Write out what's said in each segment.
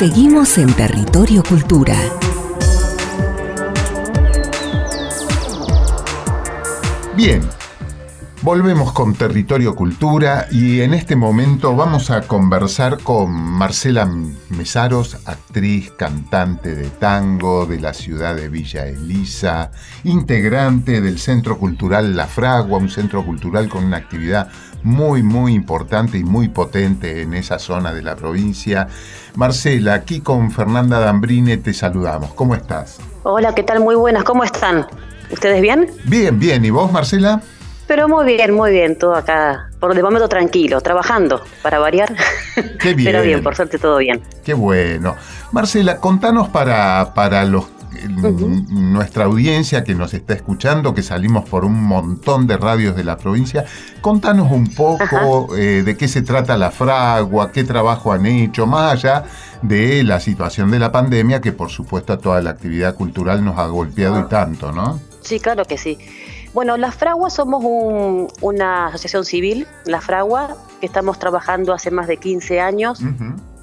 Seguimos en Territorio Cultura. Bien, volvemos con Territorio Cultura y en este momento vamos a conversar con Marcela Mesaros, actriz, cantante de tango de la ciudad de Villa Elisa, integrante del Centro Cultural La Fragua, un centro cultural con una actividad muy, muy importante y muy potente en esa zona de la provincia. Marcela, aquí con Fernanda Dambrine te saludamos. ¿Cómo estás? Hola, ¿qué tal? Muy buenas, ¿cómo están? ¿Ustedes bien? Bien, bien. ¿Y vos, Marcela? Pero muy bien, muy bien, todo acá, por de momento tranquilo, trabajando, para variar. Qué bien. Pero bien, por suerte todo bien. Qué bueno. Marcela, contanos para, para los nuestra audiencia que nos está escuchando, que salimos por un montón de radios de la provincia, contanos un poco eh, de qué se trata la fragua, qué trabajo han hecho, más allá de la situación de la pandemia, que por supuesto a toda la actividad cultural nos ha golpeado y tanto, ¿no? Sí, claro que sí. Bueno, La Fragua somos una asociación civil, La Fragua, que estamos trabajando hace más de 15 años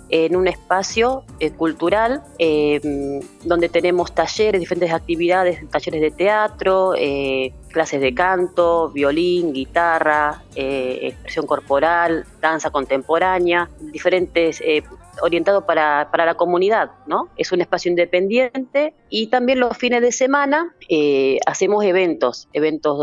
en un espacio eh, cultural eh, donde tenemos talleres, diferentes actividades, talleres de teatro, eh, clases de canto, violín, guitarra, expresión corporal, danza contemporánea, diferentes orientado para, para, la comunidad, ¿no? Es un espacio independiente y también los fines de semana eh, hacemos eventos, eventos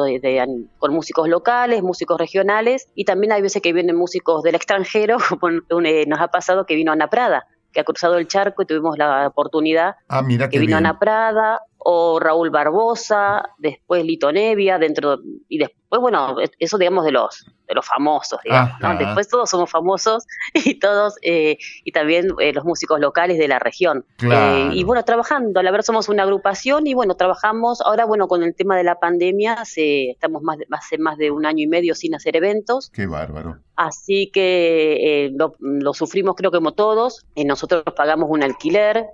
con músicos locales, músicos regionales y también hay veces que vienen músicos del extranjero, como eh, nos ha pasado que vino Ana Prada, que ha cruzado el charco y tuvimos la oportunidad ah, mira que vino Ana Prada o Raúl Barbosa, después Lito Nevia, dentro y después bueno, eso digamos de los de los famosos, digamos, ¿no? Después todos somos famosos y todos, eh, y también eh, los músicos locales de la región. Eh, y bueno, trabajando, la verdad somos una agrupación y bueno, trabajamos, ahora bueno, con el tema de la pandemia, se, estamos más de, hace más de un año y medio sin hacer eventos. Qué bárbaro. Así que lo, lo, sufrimos creo que como todos, nosotros pagamos un alquiler,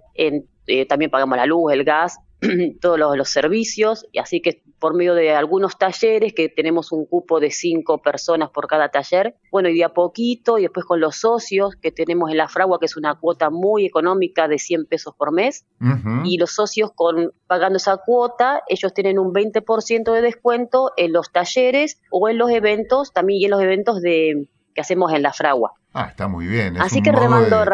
también pagamos la luz, el gas, todos los, servicios, y así que por medio de algunos talleres, que tenemos un cupo de cinco personas por cada taller, bueno, y de a poquito, y después con los socios que tenemos en la Fragua, que es una cuota muy económica de 100 pesos por mes, y los socios con pagando esa cuota, ellos tienen un 20% de descuento en los talleres o en los eventos, también y en los eventos de que hacemos en la Fragua. Ah, está muy bien. Así que remando,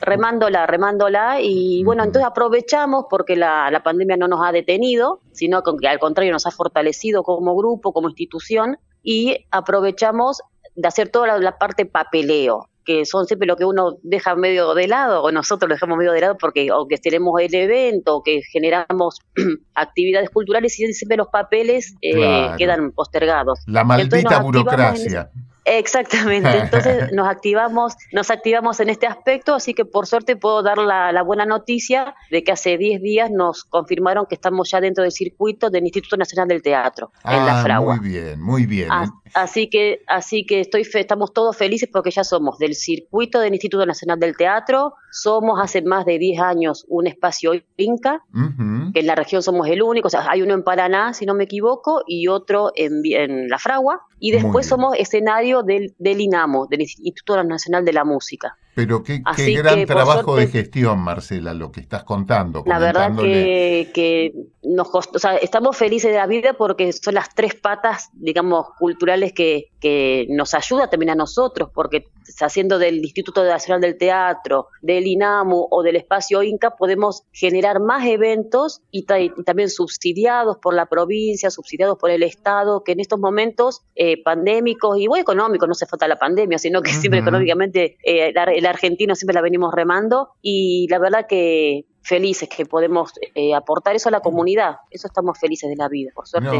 remándola, remándola y bueno, entonces aprovechamos porque la, la, pandemia no nos ha detenido, sino que al contrario nos ha fortalecido como grupo, como institución y aprovechamos de hacer toda la, parte papeleo que son siempre lo que uno deja medio de lado, o nosotros lo dejamos medio de lado porque aunque tenemos el evento, o que generamos actividades culturales, y siempre los papeles eh, quedan postergados. La maldita burocracia. Exactamente, entonces nos activamos, nos activamos en este aspecto, así que por suerte puedo dar la, buena noticia de que hace 10 días nos confirmaron que estamos ya dentro del circuito del Instituto Nacional del Teatro, en La ah, Fragua. Muy bien, muy bien. Así que, así que estoy estamos todos felices porque ya somos del circuito del Instituto Nacional del Teatro, somos hace más de 10 años un espacio Inca, que en la región somos el único, o sea, hay uno en Paraná, si no me equivoco, y otro en, en La Fragua, y después somos escenario del, del INAMO, del Instituto Nacional de la Música. Pero qué, gran trabajo de gestión, Marcela, lo que estás contando. La verdad que, que nos costó, o sea, estamos felices de la vida porque son las tres patas, digamos, culturales que, que nos ayuda también a nosotros, porque haciendo del Instituto Nacional del Teatro, del INAMU o del Espacio Inca, podemos generar más eventos y, también subsidiados por la provincia, subsidiados por el Estado, que en estos momentos eh, pandémicos y bueno, económicos, no se falta la pandemia, sino que siempre económicamente eh, el argentino siempre la venimos remando y la verdad que felices que podemos eh, aportar eso a la comunidad. Eso estamos felices de la vida, por suerte.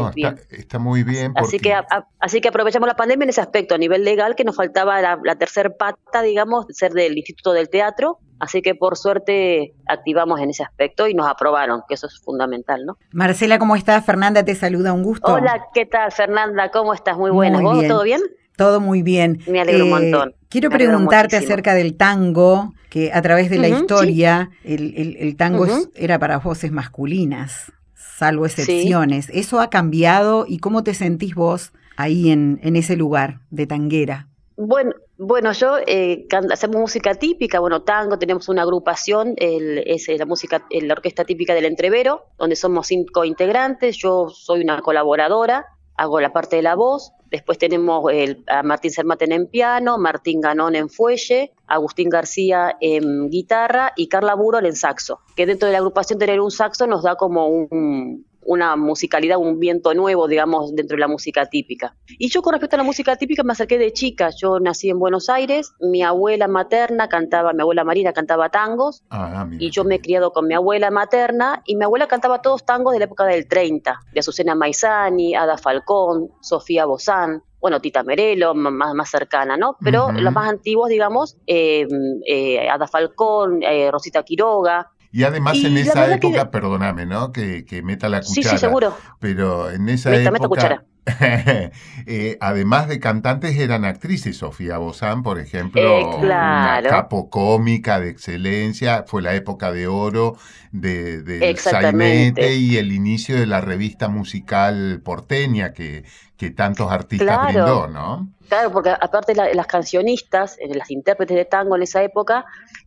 está, muy bien. Así, que, así que aprovechamos la pandemia en ese aspecto, a nivel legal, que nos faltaba la, la tercer pata, digamos, ser del Instituto del Teatro. Así que por suerte activamos en ese aspecto y nos aprobaron, que eso es fundamental, ¿no? Marcela, ¿cómo estás? Fernanda te saluda, un gusto. Hola, ¿qué tal, Fernanda? ¿Cómo estás? Muy buena. ¿Vos todo bien? Todo muy bien. Me alegro un eh, montón. Quiero preguntarte acerca del tango, que a través de la historia el, tango era para voces masculinas, salvo excepciones. ¿Eso ha cambiado y cómo te sentís vos ahí en, en ese lugar de tanguera? Bueno, Bueno, yo eh, hacemos música típica, bueno, tango, tenemos una agrupación, es la música, la orquesta típica del Entrevero, donde somos cinco integrantes, yo soy una colaboradora, hago la parte de la voz, después tenemos a Martín Sermaten en piano, Martín Ganón en fuelle, Agustín García en guitarra y Carla Burol en saxo, que dentro de la agrupación tener un saxo nos da como un, una musicalidad, un viento nuevo, digamos, dentro de la música típica. Y yo con respecto a la música típica me acerqué de chica. Yo nací en Buenos Aires, mi abuela materna cantaba, mi abuela Marina cantaba tangos, ah, y yo me he criado con mi abuela materna, y mi abuela cantaba todos tangos de la época del 30, de Azucena Maizani, Ada Falcón, Sofía Bozán, bueno, Tita Merelo, más, más cercana, ¿no? Pero los más antiguos, digamos, eh, eh, Ada Falcón, eh, Rosita Quiroga, y además en esa época, perdóname, ¿no? Que, que, meta la cuchara. Sí, sí, seguro. Pero en esa época. eh, además de cantantes eran actrices, Sofía Bozán, por ejemplo, eh, una capo cómica de excelencia, fue la época de oro de, de Sainete y el inicio de la revista musical porteña que, que tantos artistas brindó, ¿no? Claro, porque aparte las cancionistas, eh, las intérpretes de tango en esa época,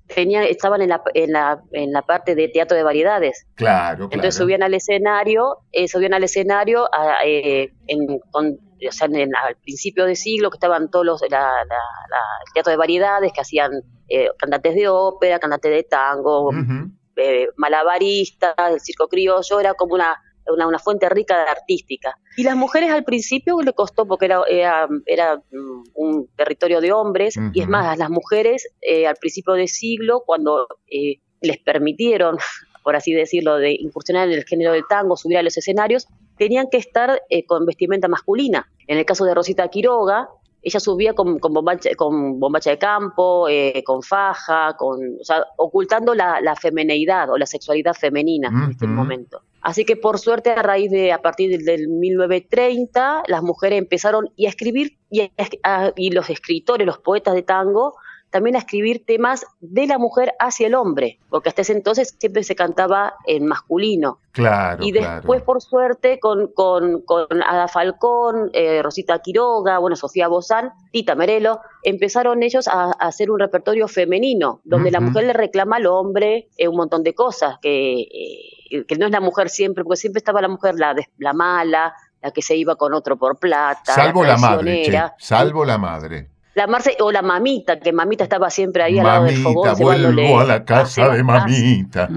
estaban en la, en, la, en la parte de teatro de variedades. Claro, Entonces subían al escenario, eh, subían al escenario eh, en, o sea, en, al principio de siglo que estaban todos los, la, el teatro de variedades que hacían cantantes de ópera, cantantes de tango, malabaristas, el circo criollo, era como una una, fuente rica de artística. Y las mujeres al principio le costó porque era, era, mm, un territorio de hombres, y es más, las mujeres eh, al principio de siglo, cuando eh, les permitieron, por así decirlo, de incursionar en el género del tango, subir a los escenarios, tenían que estar eh, con vestimenta masculina. En el caso de Rosita Quiroga, ella subía con, con, bombacha, con bombacha de campo, con faja, con, o sea, ocultando la, la femineidad o la sexualidad femenina en este momento. Así que por suerte a raíz de a partir del, 1930 las mujeres empezaron y a escribir y, y los escritores, los poetas de tango también a escribir temas de la mujer hacia el hombre, porque hasta ese entonces siempre se cantaba en masculino. Claro. Y después, por suerte, con, con, con Ada Falcón, eh, Rosita Quiroga, bueno, Sofía Bozán, Tita Merelo, empezaron ellos a, hacer un repertorio femenino, donde la mujer le reclama al hombre eh, un montón de cosas, que, eh, que no es la mujer siempre, porque siempre estaba la mujer la, la mala, la que se iba con otro por plata. Salvo la, madre, salvo la madre la Marce o la mamita, que mamita estaba siempre ahí al lado del fogón. vuelvo a la casa de mamita.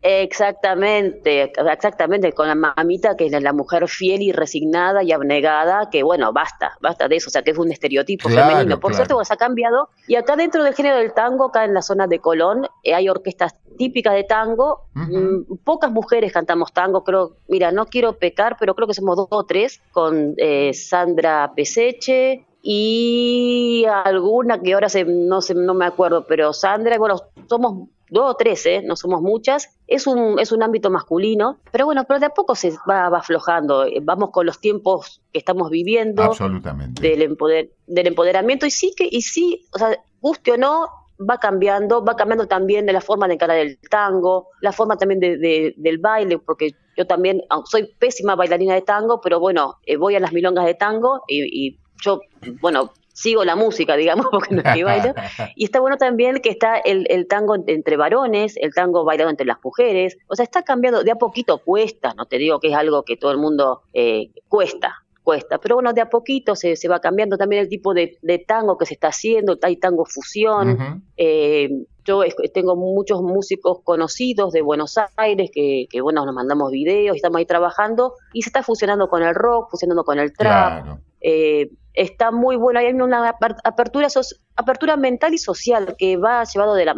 Exactamente, exactamente, con la mamita que es la mujer fiel y resignada y abnegada, que bueno, basta, basta de eso, o sea, que es un estereotipo femenino. Por cierto, se ha cambiado. Y acá dentro del género del tango, acá en la zona de Colón, eh, hay orquestas típicas de tango. Mm, pocas mujeres cantamos tango, creo, mira, no quiero pecar, pero creo que somos dos o tres, con eh, Sandra Peseche, y alguna que ahora se, no, se, no me acuerdo, pero Sandra, bueno, somos dos o tres, ¿eh? no somos muchas, es un, es un ámbito masculino, pero bueno, pero de a poco se va, aflojando, vamos con los tiempos que estamos viviendo, Absolutamente. Del, empoder, del empoderamiento, y sí que, y sí, o sea, guste o no, va cambiando, va cambiando también de la forma de encarar el tango, la forma también de, del baile, porque yo también soy pésima bailarina de tango, pero bueno, eh, voy a las milongas de tango y, y yo, bueno, sigo la música, digamos, porque no es que bailo. Y está bueno también que está el, el, tango entre varones, el tango bailado entre las mujeres. O sea, está cambiando, de a poquito cuesta, no te digo que es algo que todo el mundo eh, cuesta, cuesta. Pero bueno, de a poquito se, se va cambiando también el tipo de, de, tango que se está haciendo, hay tango fusión. eh, yo tengo muchos músicos conocidos de Buenos Aires que, que, bueno, nos mandamos videos y estamos ahí trabajando y se está fusionando con el rock, fusionando con el trap. Eh, está muy bueno, hay una apertura, apertura mental y social que va llevado de la,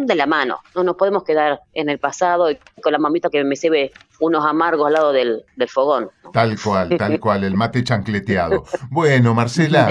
de la mano. No nos podemos quedar en el pasado con la mamita que me ve unos amargos al lado del, fogón. Tal cual, tal cual, el mate chancleteado. Bueno, Marcela,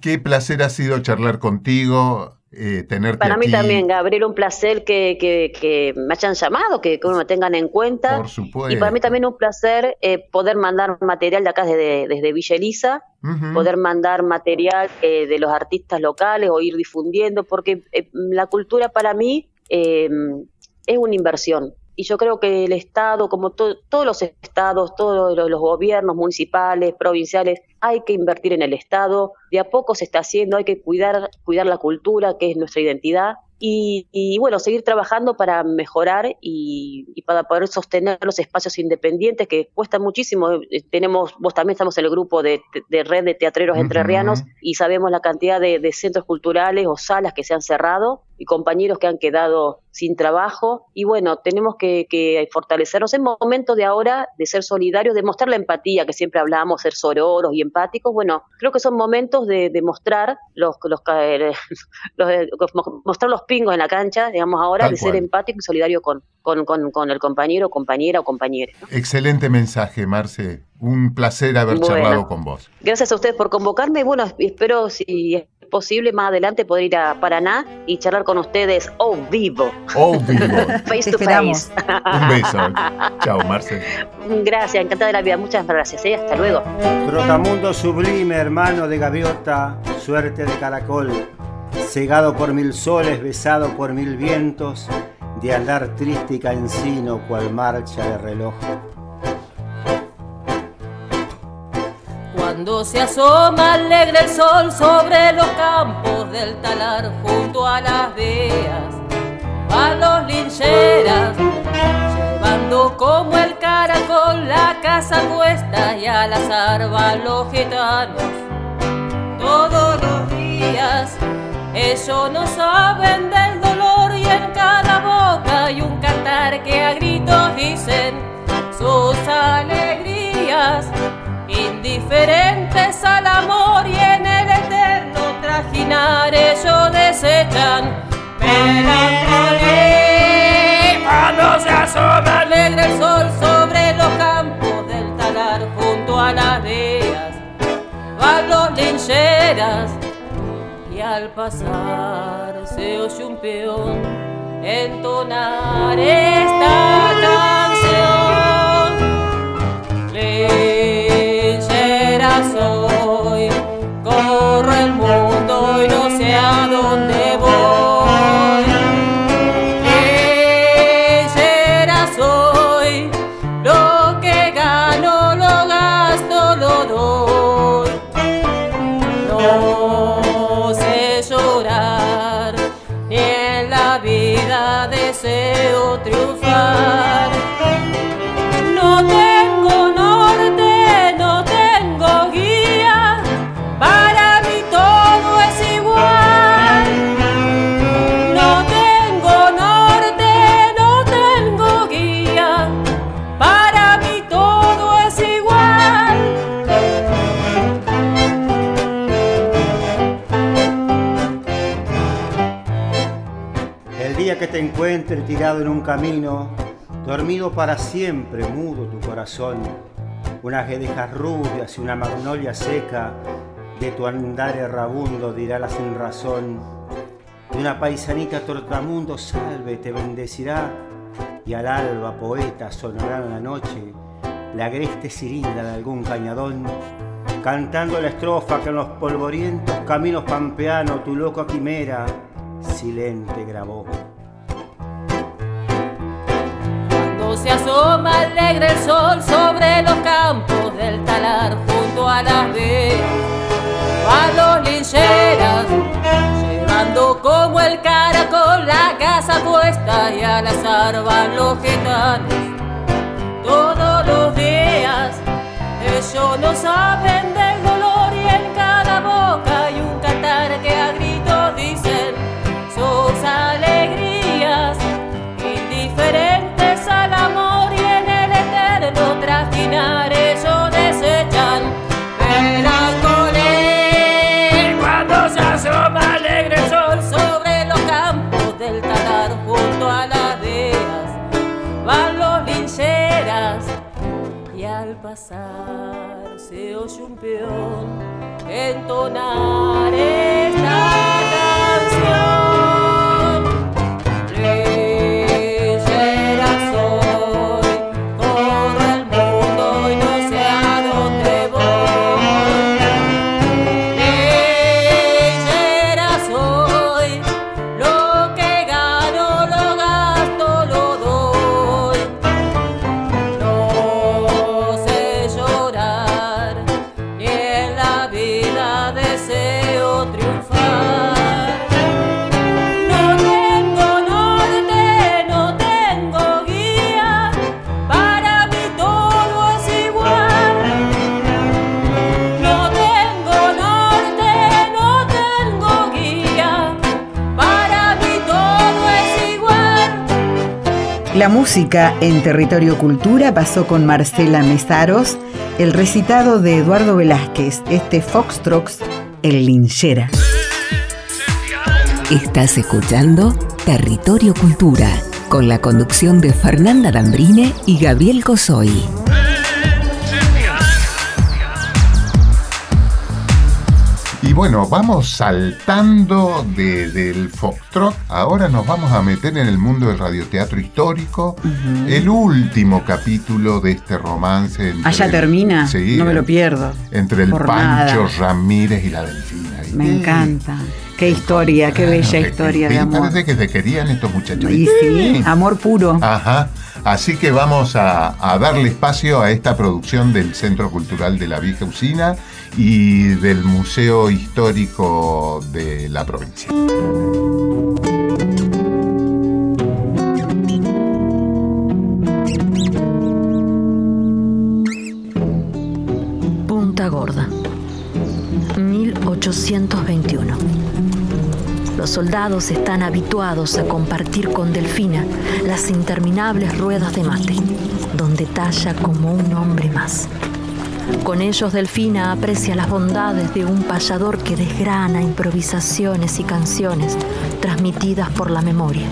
qué placer ha sido charlar contigo. Eh, tenerte Para mí también, Gabriel, un placer que, que, me hayan llamado, que, que, me tengan en cuenta. Por supuesto. Y para mí también un placer eh, poder mandar material de acá desde, desde Villa Elisa, poder mandar material eh, de los artistas locales o ir difundiendo, porque la cultura para mí es una inversión y yo creo que el Estado, como todos los estados, todos los, gobiernos municipales, provinciales, hay que invertir en el Estado, de a poco se está haciendo, hay que cuidar, cuidar la cultura, que es nuestra identidad, y, bueno, seguir trabajando para mejorar y, para poder sostener los espacios independientes que cuesta muchísimo. Eh, tenemos, vos también estamos en el grupo de, red de teatreros entrerrianos y sabemos la cantidad de, centros culturales o salas que se han cerrado y compañeros que han quedado sin trabajo. Y bueno, tenemos que, fortalecernos en momentos de ahora de ser solidarios, de mostrar la empatía que siempre hablamos, ser sororos y empáticos. Bueno, creo que son momentos de, mostrar los, los, los, mostrar los pingos en la cancha, digamos ahora, de ser empático y solidario con, con, el compañero, compañera o compañera. Excelente mensaje, Marce. Un placer haber charlado con vos. Gracias a ustedes por convocarme. Bueno, espero si posible más adelante poder ir a Paraná y charlar con ustedes o vivo. O vivo. face to face. Un beso. Chao, Marce. Gracias, encantada de la vida. Muchas gracias. ¿eh? Hasta luego. Trotamundo sublime, hermano de gaviota, suerte de caracol, cegado por mil soles, besado por mil vientos, de andar triste y cansino cual marcha de reloj. Cuando se asoma alegre el sol sobre los campos del talar junto a las vías, a los lincheras, llevando como el caracol la casa puesta y al azar van los gitanos. Todos los días ellos no saben del dolor y en cada boca hay un cantar que a gritos dicen sus alegrías indiferentes al amor y en el eterno trajinar ellos desechan melancolía. Cuando se asoma alegre el sol sobre los campos del talar junto a las vías, a los lincheras y al pasar se oye un peón entonar esta canción. Soy, corro el mundo y no sé a dónde voy. Tirado en un camino, dormido para siempre, mudo tu corazón, unas guedejas rubias y una magnolia seca, de tu andar errabundo dirá la sin razón. De una paisanita tortamundo salve te bendecirá, y al alba poeta sonará en la noche la agreste sirinda de algún cañadón, cantando la estrofa que en los polvorientos caminos pampeanos tu loca quimera silente grabó. Se asoma alegre el sol sobre los campos del talar junto a las vías, a los lincheras, llevando como el caracol la casa puesta y al azar van los gitanos. Todos los días ellos no saben del entonar música en Territorio Cultura pasó con Marcela Mesaros, el recitado de Eduardo Velázquez, este Foxtrox, el linchera. Estás escuchando Territorio Cultura, con la conducción de Fernanda Dambrine y Gabriel Cosoy. Y bueno, vamos saltando del foxtrot. Ahora nos vamos a meter en el mundo del radioteatro histórico. El último capítulo de este romance. ¿Allá termina? Sí, no me lo pierdo. Entre el Pancho Ramírez y la Delfina. Me encanta. Qué historia, qué bella historia de amor. Parece que se querían estos muchachos. Y sí, amor puro. Ajá. Así que vamos a, darle espacio a esta producción del Centro Cultural de la Vieja Usina y del Museo Histórico de la provincia. Punta Gorda, 1821. Los soldados están habituados a compartir con Delfina las interminables ruedas de mate, donde talla como un hombre más. Con ellos Delfina aprecia las bondades de un payador que desgrana improvisaciones y canciones transmitidas por la memoria,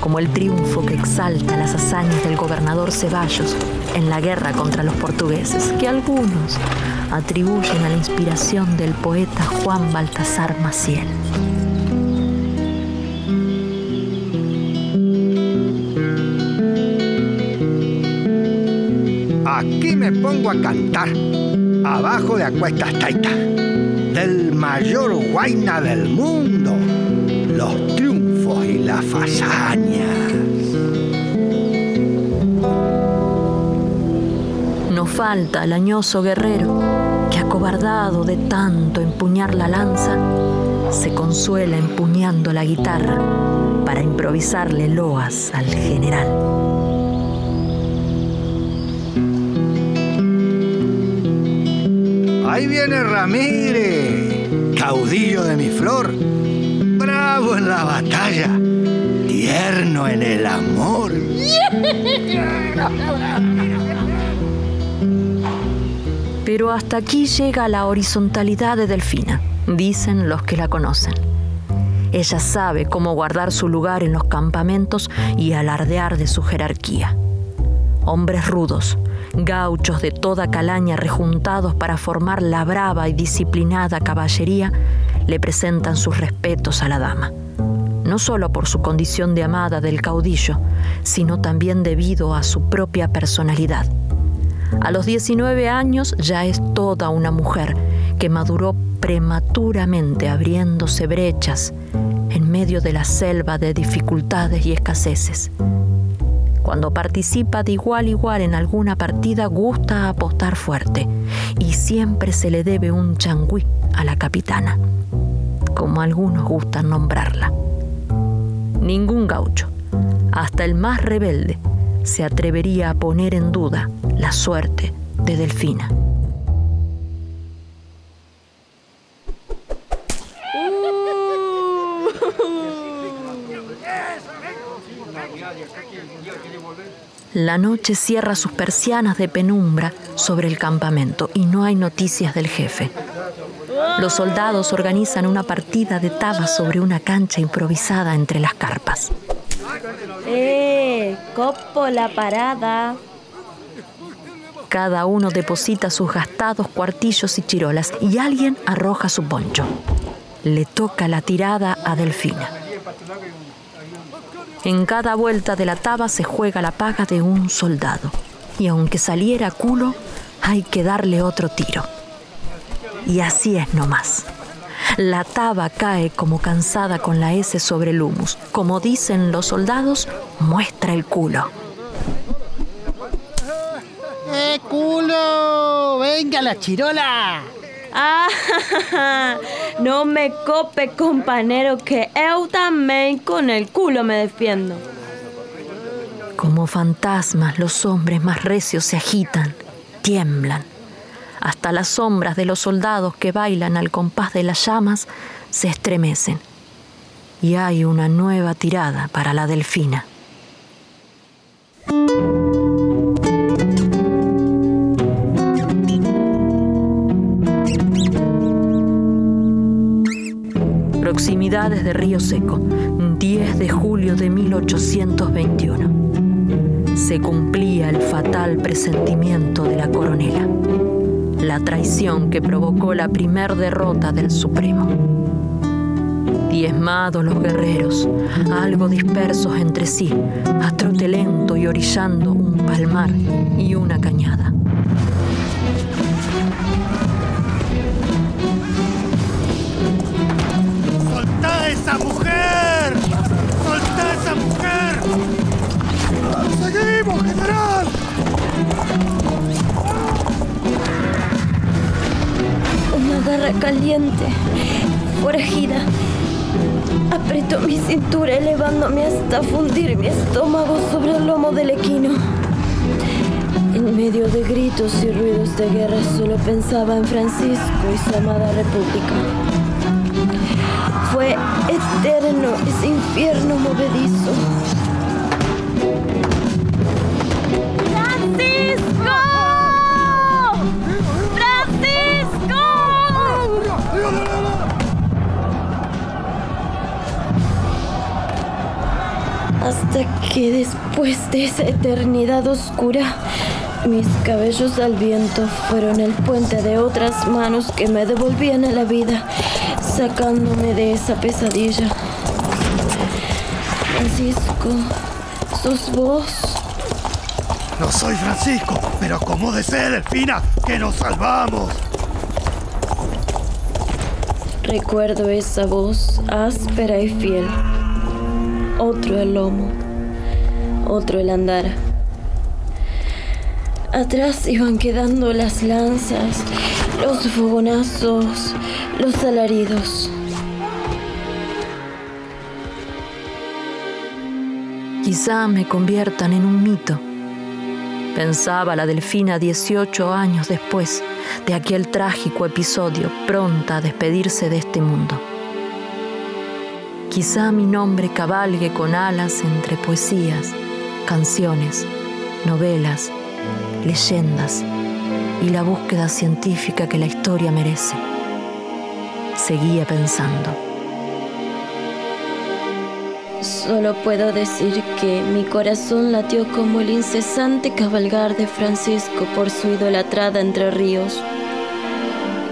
como el triunfo que exalta las hazañas del gobernador Ceballos en la guerra contra los portugueses, que algunos atribuyen a la inspiración del poeta Juan Baltasar Maciel. Aquí me pongo a cantar, abajo de acuestas taitas, del mayor guaina del mundo, los triunfos y las hazañas. No falta el añoso guerrero que acobardado de tanto empuñar la lanza, se consuela empuñando la guitarra para improvisarle loas al general. Viene Ramírez, caudillo de mi flor, bravo en la batalla, tierno en el amor. Pero hasta aquí llega la horizontalidad de Delfina, dicen los que la conocen. Ella sabe cómo guardar su lugar en los campamentos y alardear de su jerarquía. Hombres rudos, gauchos de toda calaña rejuntados para formar la brava y disciplinada caballería, le presentan sus respetos a la dama, no solo por su condición de amada del caudillo, sino también debido a su propia personalidad. A los 19 años ya es toda una mujer que maduró prematuramente abriéndose brechas en medio de la selva de dificultades y escaseces. Cuando participa de igual a igual en alguna partida, gusta apostar fuerte y siempre se le debe un changüí a la capitana, como algunos gustan nombrarla. Ningún gaucho, hasta el más rebelde, se atrevería a poner en duda la suerte de Delfina. La noche cierra sus persianas de penumbra sobre el campamento y no hay noticias del jefe. Los soldados organizan una partida de taba sobre una cancha improvisada entre las carpas. ¡Eh! ¡Copo la parada! Cada uno deposita sus gastados cuartillos y chirolas y alguien arroja su poncho. Le toca la tirada a Delfina. En cada vuelta de la taba se juega la paga de un soldado. Y aunque saliera culo, hay que darle otro tiro. Y así es nomás. La taba cae como cansada con la S sobre el humus. Como dicen los soldados, muestra el culo. ¡Eh, culo! ¡Venga la chirola! Ah, no me cope, compañero, que yo también con el culo me defiendo. Como fantasmas, los hombres más recios se agitan, tiemblan. Hasta las sombras de los soldados que bailan al compás de las llamas se estremecen. Y hay una nueva tirada para la delfina. Proximidades de Río Seco, 10 de julio de 1821. Se cumplía el fatal presentimiento de la coronela, la traición que provocó la primer derrota del Supremo. Diezmados los guerreros, algo dispersos entre sí, a trote lento y orillando un palmar y una cañada. Esa mujer! ¡Soltá esa mujer! ¡Seguimos, general! Una garra caliente, forajida, apretó mi cintura elevándome hasta fundir mi estómago sobre el lomo del equino. En medio de gritos y ruidos de guerra solo pensaba en Francisco y su amada república fue eterno ese infierno movedizo. ¡Francisco! ¡Francisco! Hasta que después de esa eternidad oscura, mis cabellos al viento fueron el puente de otras manos que me devolvían a la vida sacándome de esa pesadilla. Francisco, sos vos. No soy Francisco, pero como desee Delfina, que nos salvamos. Recuerdo esa voz áspera y fiel. Otro el lomo, otro el andar. Atrás iban quedando las lanzas, los fogonazos, los alaridos. Quizá me conviertan en un mito. Pensaba la delfina 18 años después de aquel trágico episodio, pronta a despedirse de este mundo. Quizá mi nombre cabalgue con alas entre poesías, canciones, novelas, leyendas y la búsqueda científica que la historia merece seguía pensando. Solo puedo decir que mi corazón latió como el incesante cabalgar de Francisco por su idolatrada entre ríos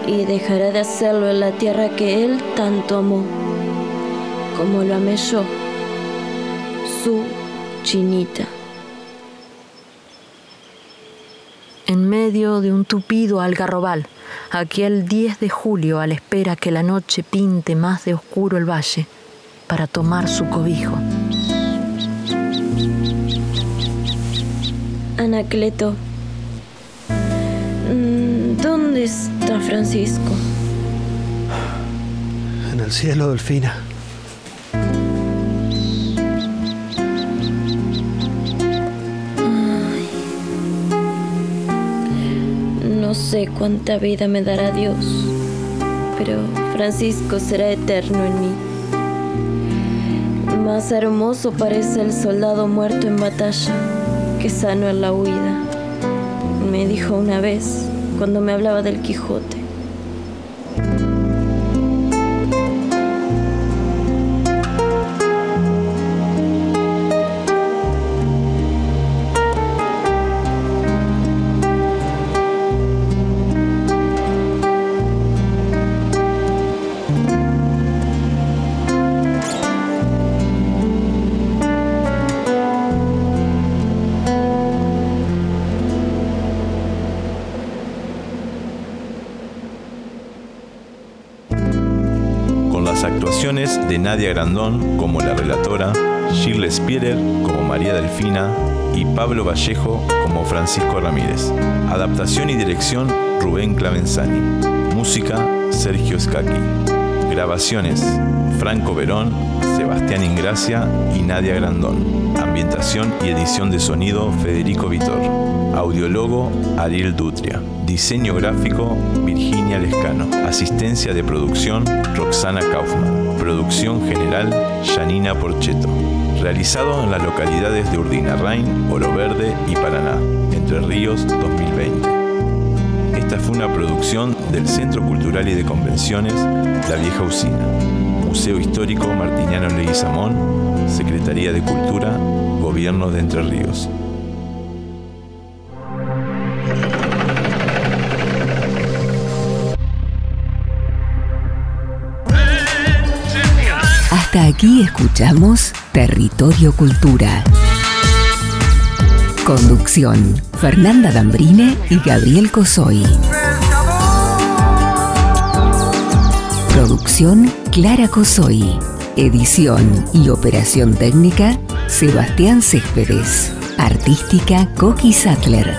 y dejará de hacerlo en la tierra que él tanto amó, como lo amé yo, su chinita. En medio de un tupido algarrobal, aquel 10 de julio a la espera que la noche pinte más de oscuro el valle para tomar su cobijo. Anacleto, mm, ¿dónde está Francisco? En el cielo, Delfina. No sé cuánta vida me dará Dios, pero Francisco será eterno en mí. Más hermoso parece el soldado muerto en batalla que sano en la huida, me dijo una vez cuando me hablaba del Quijote. De Nadia Grandón como la relatora, Shirley Spierer como María Delfina y Pablo Vallejo como Francisco Ramírez. Adaptación y dirección Rubén Clavenzani. Música Sergio Scacchi. Grabaciones Franco Verón, Sebastián Ingracia y Nadia Grandón. Ambientación y edición de sonido Federico Vitor. Audiólogo Ariel Dutria. Diseño gráfico Virginia Lescano. Asistencia de producción Roxana Kaufman. Producción general Janina Porcheto. realizado en las localidades de Urdinarrain, Oro Verde y Paraná, Entre Ríos 2020. Esta fue una producción del Centro Cultural y de Convenciones La Vieja Usina, Museo Histórico Martiniano Leguizamón, Secretaría de Cultura, Gobierno de Entre Ríos. Hasta aquí escuchamos Territorio Cultura. Conducción, Fernanda Dambrine y Gabriel Cosoy. Producción, Clara Cosoy. Edición y operación técnica, Sebastián Céspedes. Artística, Coqui Sattler.